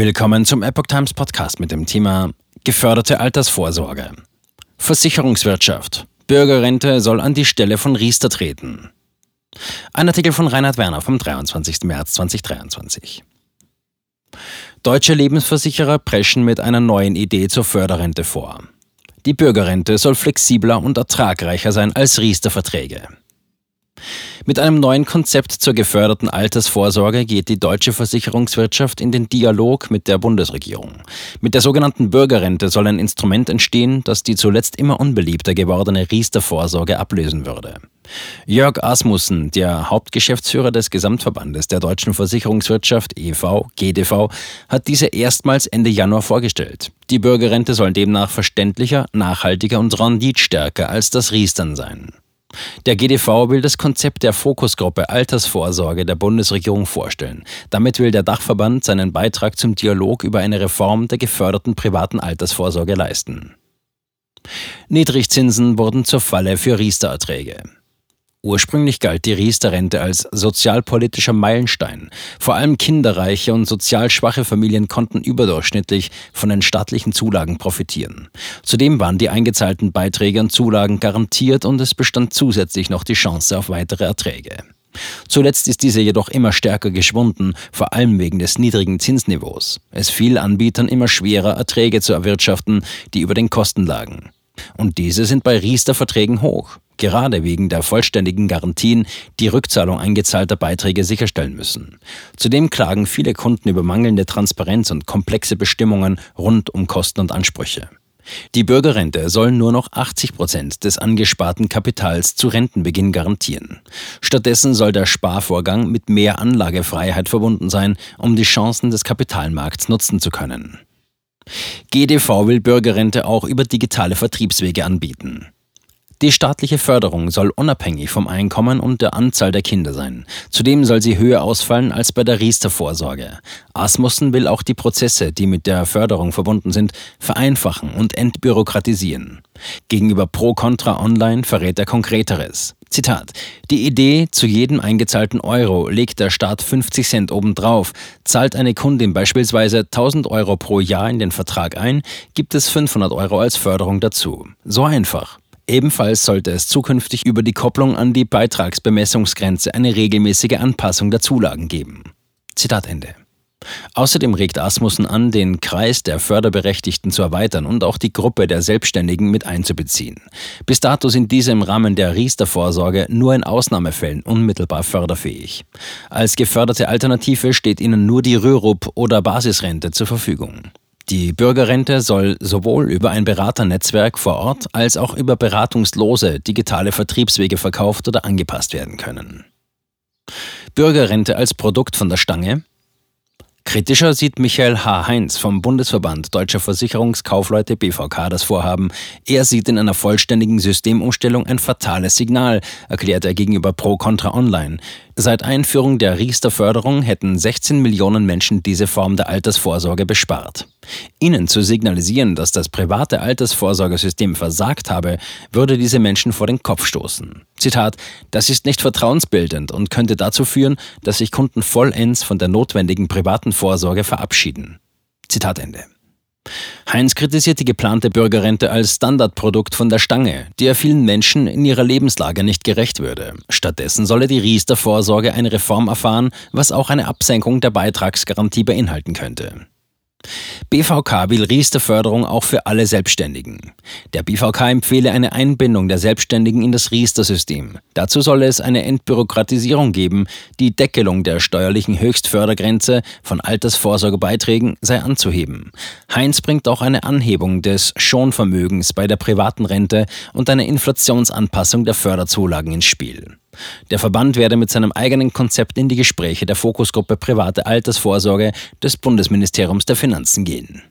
Willkommen zum Epoch Times Podcast mit dem Thema Geförderte Altersvorsorge. Versicherungswirtschaft. Bürgerrente soll an die Stelle von Riester treten. Ein Artikel von Reinhard Werner vom 23. März 2023. Deutsche Lebensversicherer preschen mit einer neuen Idee zur Förderrente vor. Die Bürgerrente soll flexibler und ertragreicher sein als Riester-Verträge. Mit einem neuen Konzept zur geförderten Altersvorsorge geht die deutsche Versicherungswirtschaft in den Dialog mit der Bundesregierung. Mit der sogenannten Bürgerrente soll ein Instrument entstehen, das die zuletzt immer unbeliebter gewordene Riester-Vorsorge ablösen würde. Jörg Asmussen, der Hauptgeschäftsführer des Gesamtverbandes der deutschen Versicherungswirtschaft e.V., GDV, hat diese erstmals Ende Januar vorgestellt. Die Bürgerrente soll demnach verständlicher, nachhaltiger und renditstärker als das Riestern sein. Der GDV will das Konzept der Fokusgruppe Altersvorsorge der Bundesregierung vorstellen. Damit will der Dachverband seinen Beitrag zum Dialog über eine Reform der geförderten privaten Altersvorsorge leisten. Niedrigzinsen wurden zur Falle für Riester-Erträge. Ursprünglich galt die Riester-Rente als sozialpolitischer Meilenstein. Vor allem kinderreiche und sozial schwache Familien konnten überdurchschnittlich von den staatlichen Zulagen profitieren. Zudem waren die eingezahlten Beiträge und Zulagen garantiert und es bestand zusätzlich noch die Chance auf weitere Erträge. Zuletzt ist diese jedoch immer stärker geschwunden, vor allem wegen des niedrigen Zinsniveaus. Es fiel Anbietern immer schwerer, Erträge zu erwirtschaften, die über den Kosten lagen. Und diese sind bei Riester-Verträgen hoch gerade wegen der vollständigen Garantien die Rückzahlung eingezahlter Beiträge sicherstellen müssen. Zudem klagen viele Kunden über mangelnde Transparenz und komplexe Bestimmungen rund um Kosten und Ansprüche. Die Bürgerrente soll nur noch 80 Prozent des angesparten Kapitals zu Rentenbeginn garantieren. Stattdessen soll der Sparvorgang mit mehr Anlagefreiheit verbunden sein, um die Chancen des Kapitalmarkts nutzen zu können. GDV will Bürgerrente auch über digitale Vertriebswege anbieten. Die staatliche Förderung soll unabhängig vom Einkommen und der Anzahl der Kinder sein. Zudem soll sie höher ausfallen als bei der Riester-Vorsorge. Asmussen will auch die Prozesse, die mit der Förderung verbunden sind, vereinfachen und entbürokratisieren. Gegenüber Pro Contra Online verrät er Konkreteres. Zitat. Die Idee, zu jedem eingezahlten Euro legt der Staat 50 Cent obendrauf. Zahlt eine Kundin beispielsweise 1000 Euro pro Jahr in den Vertrag ein, gibt es 500 Euro als Förderung dazu. So einfach. Ebenfalls sollte es zukünftig über die Kopplung an die Beitragsbemessungsgrenze eine regelmäßige Anpassung der Zulagen geben. Zitat Ende. Außerdem regt Asmussen an, den Kreis der Förderberechtigten zu erweitern und auch die Gruppe der Selbstständigen mit einzubeziehen. Bis dato sind diese im Rahmen der Riester-Vorsorge nur in Ausnahmefällen unmittelbar förderfähig. Als geförderte Alternative steht ihnen nur die Rürup- oder Basisrente zur Verfügung. Die Bürgerrente soll sowohl über ein Beraternetzwerk vor Ort als auch über beratungslose digitale Vertriebswege verkauft oder angepasst werden können. Bürgerrente als Produkt von der Stange Kritischer sieht Michael H. Heinz vom Bundesverband Deutscher Versicherungskaufleute BVK das Vorhaben. Er sieht in einer vollständigen Systemumstellung ein fatales Signal, erklärt er gegenüber Pro Contra Online. Seit Einführung der Riester-Förderung hätten 16 Millionen Menschen diese Form der Altersvorsorge bespart. Ihnen zu signalisieren, dass das private Altersvorsorgesystem versagt habe, würde diese Menschen vor den Kopf stoßen. Zitat, das ist nicht vertrauensbildend und könnte dazu führen, dass sich Kunden vollends von der notwendigen privaten Vorsorge verabschieden. Zitat Ende. Heinz kritisiert die geplante Bürgerrente als Standardprodukt von der Stange, die er vielen Menschen in ihrer Lebenslage nicht gerecht würde. Stattdessen solle die Riester-Vorsorge eine Reform erfahren, was auch eine Absenkung der Beitragsgarantie beinhalten könnte. BVK will Riester-Förderung auch für alle Selbstständigen. Der BVK empfehle eine Einbindung der Selbstständigen in das Riester-System. Dazu solle es eine Entbürokratisierung geben, die Deckelung der steuerlichen Höchstfördergrenze von Altersvorsorgebeiträgen sei anzuheben. Heinz bringt auch eine Anhebung des Schonvermögens bei der privaten Rente und eine Inflationsanpassung der Förderzulagen ins Spiel. Der Verband werde mit seinem eigenen Konzept in die Gespräche der Fokusgruppe Private Altersvorsorge des Bundesministeriums der Finanzen gehen.